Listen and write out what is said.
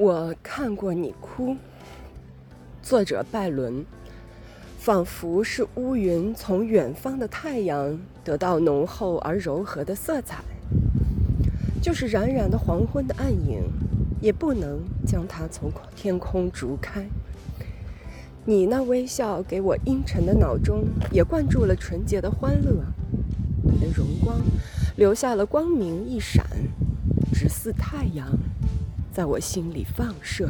我看过你哭。作者拜伦，仿佛是乌云从远方的太阳得到浓厚而柔和的色彩，就是冉冉的黄昏的暗影，也不能将它从天空逐开。你那微笑给我阴沉的脑中也灌注了纯洁的欢乐，你的荣光留下了光明一闪，直似太阳。在我心里放射。